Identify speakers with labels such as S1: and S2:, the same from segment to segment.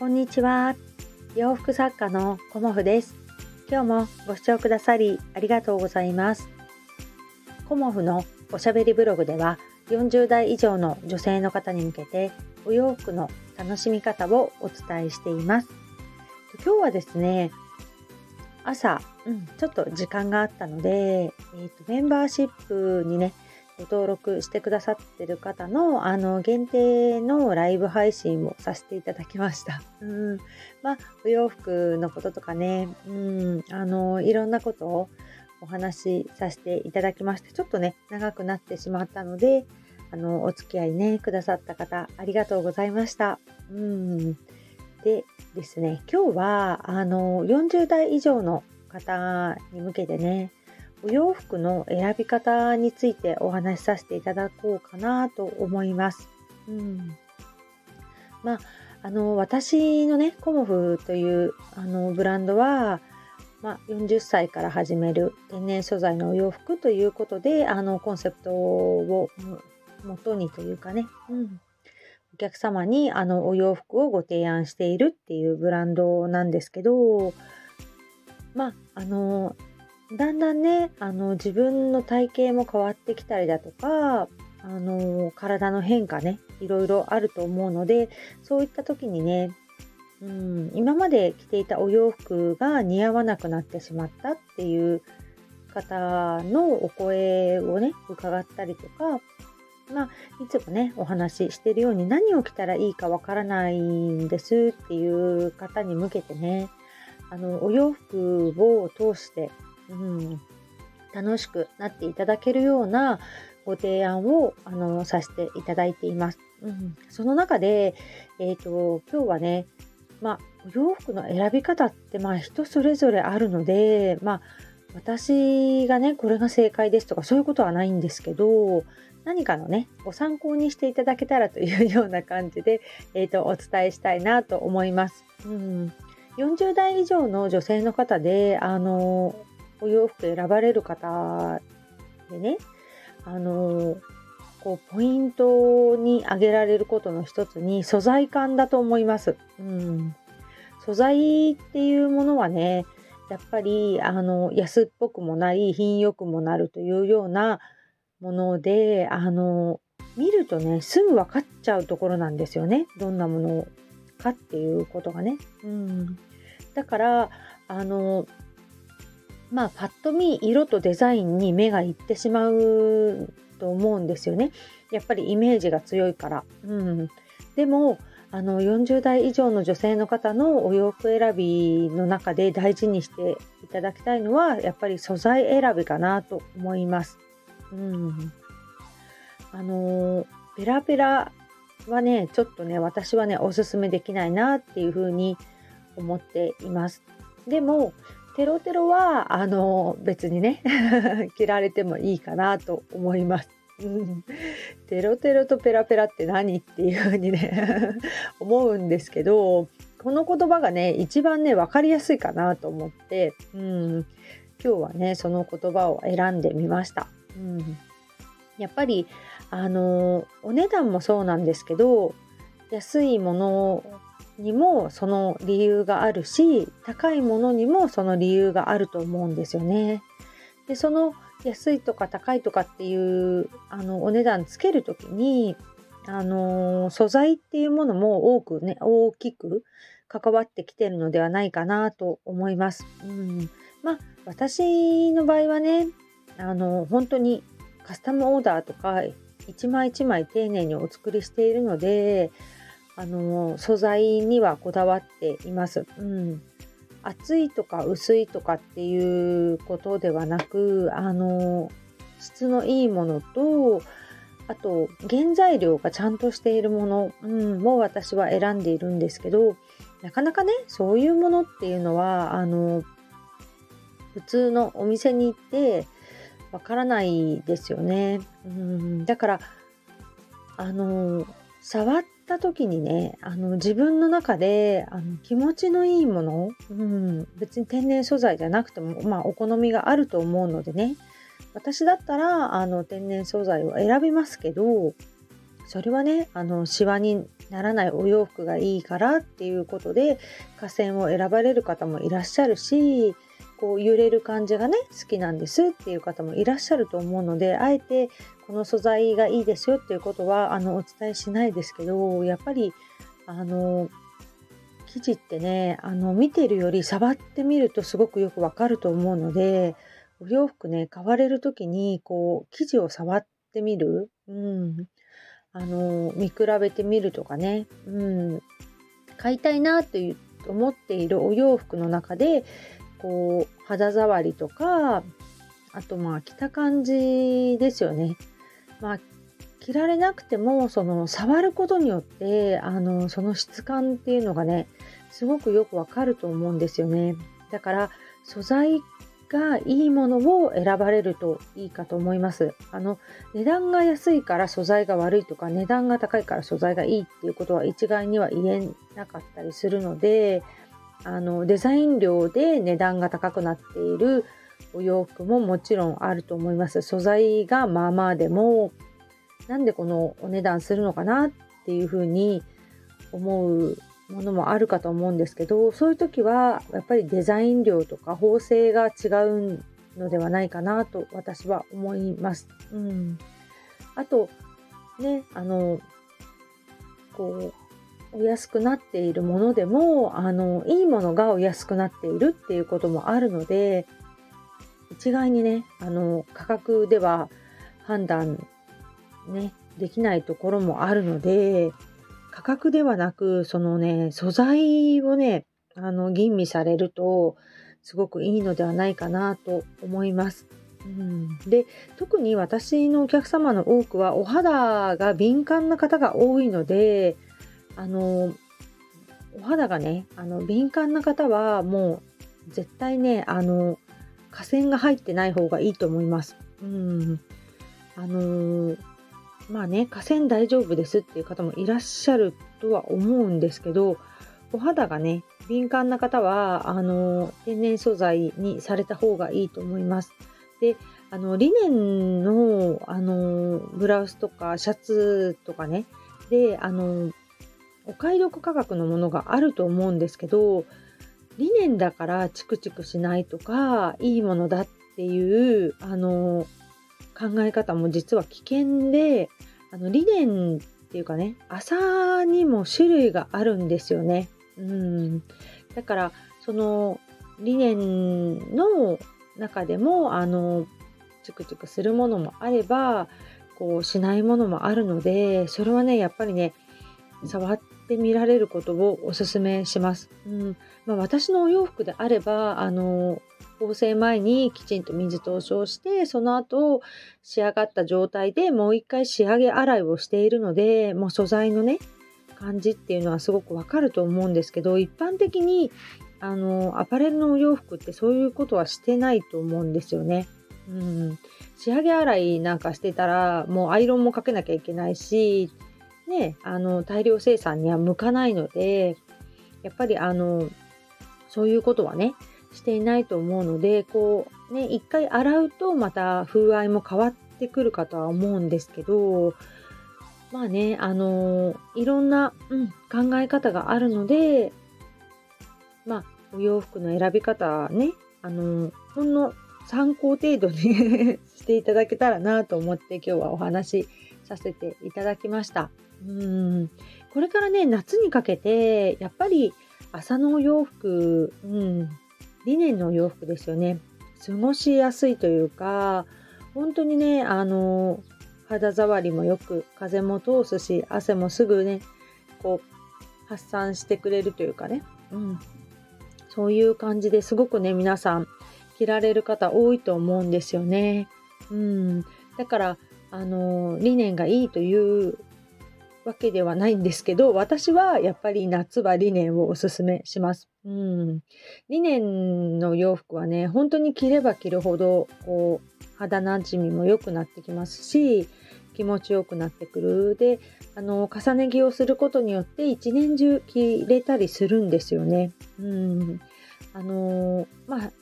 S1: こんにちは。洋服作家のコモフです。今日もご視聴くださりありがとうございます。コモフのおしゃべりブログでは40代以上の女性の方に向けてお洋服の楽しみ方をお伝えしています。今日はですね、朝、うん、ちょっと時間があったので、えーと、メンバーシップにね、ご登録してくださってる方のあの限定のライブ配信をさせていただきました。うん、まあお洋服のこととかね、うん、あのいろんなことをお話しさせていただきまして、ちょっとね長くなってしまったので、あのお付き合いねくださった方ありがとうございました。うん、でですね、今日はあの40代以上の方に向けてね、お洋服の選び方についてお話しさせていただこうかなと思います。うん、まああの私のねコモフというあのブランドは、まあ、40歳から始める天然素材のお洋服ということであのコンセプトを元にというかね、うん、お客様にあのお洋服をご提案しているっていうブランドなんですけどまああのだんだんねあの自分の体型も変わってきたりだとかあの体の変化ねいろいろあると思うのでそういった時にね、うん、今まで着ていたお洋服が似合わなくなってしまったっていう方のお声をね伺ったりとかまあ、いつもねお話ししてるように何を着たらいいかわからないんですっていう方に向けてねあのお洋服を通してうん、楽しくなっていただけるようなご提案をあのさせていただいています。うん、その中で、えーと、今日はね、まあ、お洋服の選び方ってまあ人それぞれあるので、まあ、私がねこれが正解ですとかそういうことはないんですけど何かのねご参考にしていただけたらというような感じで、えーと、お伝えしたいなと思います。うん、40代以上の女性の方であのお洋服選ばれる方でね、あのこうポイントに挙げられることの一つに素材感だと思います。うん、素材っていうものはね、やっぱりあの安っぽくもなり品よくもなるというようなもので、あの見るとねすぐ分かっちゃうところなんですよね。どんなものかっていうことがね。うん、だからあのまあパッと見色とデザインに目がいってしまうと思うんですよね。やっぱりイメージが強いから。うん、でもあの40代以上の女性の方のお洋服選びの中で大事にしていただきたいのはやっぱり素材選びかなと思います。うん、あのペラペラはねちょっとね私はねおすすめできないなっていうふうに思っています。でもテロテロはあの別にね 着られてもいいかなと思います。うん、テロテロとペラペラって何っていうふうにね 思うんですけどこの言葉がね一番ね分かりやすいかなと思って、うん、今日はねその言葉を選んでみました。うん、やっぱりあのお値段もそうなんですけど安いものにもその理由があるし高いものにもその理由があると思うんですよね。でその安いとか高いとかっていうあのお値段つける時にあの素材っていうものも多くね大きく関わってきてるのではないかなと思います。うん、まあ私の場合はねあの本当にカスタムオーダーとか一枚一枚丁寧にお作りしているのであの素材にはこだわっています。うん、厚いとか薄いとかっていうことではなくあの質のいいものとあと原材料がちゃんとしているもの、うん、も私は選んでいるんですけどなかなかねそういうものっていうのはあの普通のお店に行ってわからないですよね。うん、だからあの触った時にねあの自分の中であの気持ちのいいもの、うん、別に天然素材じゃなくても、まあ、お好みがあると思うのでね。私だったらあの天然素材を選びますけどそれはねあのシワにならないお洋服がいいからっていうことで河川を選ばれる方もいらっしゃるしこう揺れる感じがね好きなんですっていう方もいらっしゃると思うのであえてこの素材がいいですよっていうことはあのお伝えしないですけどやっぱりあの生地ってねあの見てるより触ってみるとすごくよくわかると思うのでお洋服ね買われる時にこう生地を触ってみる、うん、あの見比べてみるとかね、うん、買いたいなって思っているお洋服の中でこう肌触りとかあとまあ着た感じですよね。まあ着られなくてもその触ることによってあのその質感っていうのがねすごくよくわかると思うんですよね。だから素材がいいものを選ばれるといいかと思います。あの値段が安いから素材が悪いとか値段が高いから素材がいいっていうことは一概には言えなかったりするのであのデザイン料で値段が高くなっているお洋服ももちろんあると思います。素材がまあまあでもなんでこのお値段するのかなっていうふうに思うものもあるかと思うんですけどそういう時はやっぱりデザイン量とか縫製が違うのではないかなと私は思います。うん、あとねあのこうお安くなっているものでもあのいいものがお安くなっているっていうこともあるので一概にねあの価格では判断ねできないところもあるので価格ではなくそのね素材をねあの吟味されるとすごくいいのではないかなと思います。うん、で特に私のお客様の多くはお肌が敏感な方が多いのであのお肌がねあの敏感な方はもう絶対ねあの河川が入ってない方がいいと思います。うんあのまあね河川大丈夫ですっていう方もいらっしゃるとは思うんですけどお肌がね敏感な方はあの天然素材にされた方がいいと思います。であのリネンのあのブラウスとかシャツとかねであのお買い得価格のものがあると思うんですけど理念だからチクチクしないとかいいものだっていうあの考え方も実は危険であの理念っていうかね朝にも種類があるんですよね。うん、だからその理念の中でもあのチクチクするものもあればこうしないものもあるのでそれはねやっぱりね触ってみられることをおすすめします。うんまあ、私のお洋服であればあの縫製前にきちんと水通しをしてその後仕上がった状態でもう一回仕上げ洗いをしているのでもう素材のね感じっていうのはすごくわかると思うんですけど一般的にあのアパレルのお洋服ってそういうことはしてないと思うんですよね。うん、仕上げ洗いなんかしてたらもうアイロンもかけなきゃいけないしね、あの大量生産には向かないのでやっぱりあのそういうことはねしていないと思うのでこうね一回洗うとまた風合いも変わってくるかとは思うんですけどまあねあのいろんな、うん、考え方があるのでまあお洋服の選び方ねあのほんの参考程度に していただけたらなと思って今日はお話しさせていただきました。うん。これからね夏にかけてやっぱり朝のお洋服、うん、リネンのお洋服ですよね。過ごしやすいというか本当にねあの肌触りもよく風も通すし汗もすぐねこう発散してくれるというかね、うん、そういう感じですごくね皆さん着られる方多いと思うんですよね。うん、だからあの理念がいいというわけではないんですけど私はやっぱり夏はリネンをおすすめします。うん、リネンの洋服はね本当に着れば着るほどこう肌なじみも良くなってきますし気持ちよくなってくるであの重ね着をすることによって一年中着れたりするんですよね。うんあのまあ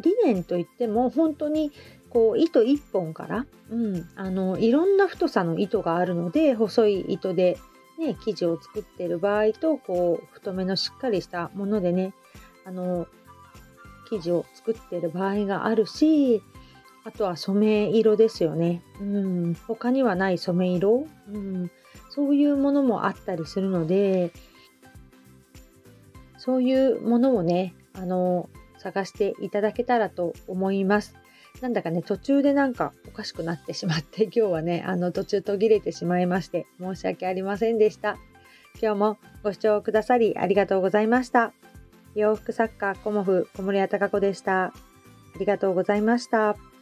S1: 理念といっても本当にこう糸1本から、うん、あのいろんな太さの糸があるので細い糸で、ね、生地を作っている場合とこう太めのしっかりしたものでねあの生地を作っている場合があるしあとは染め色ですよね。うん、他にはない染め色、うん、そういうものもあったりするのでそういうものをねあの探していただけたらと思います。なんだかね、途中でなんかおかしくなってしまって、今日はね、あの途中途切れてしまいまして、申し訳ありませんでした。今日もご視聴くださりありがとうございました。洋服作家コモフ小森屋隆子でした。ありがとうございました。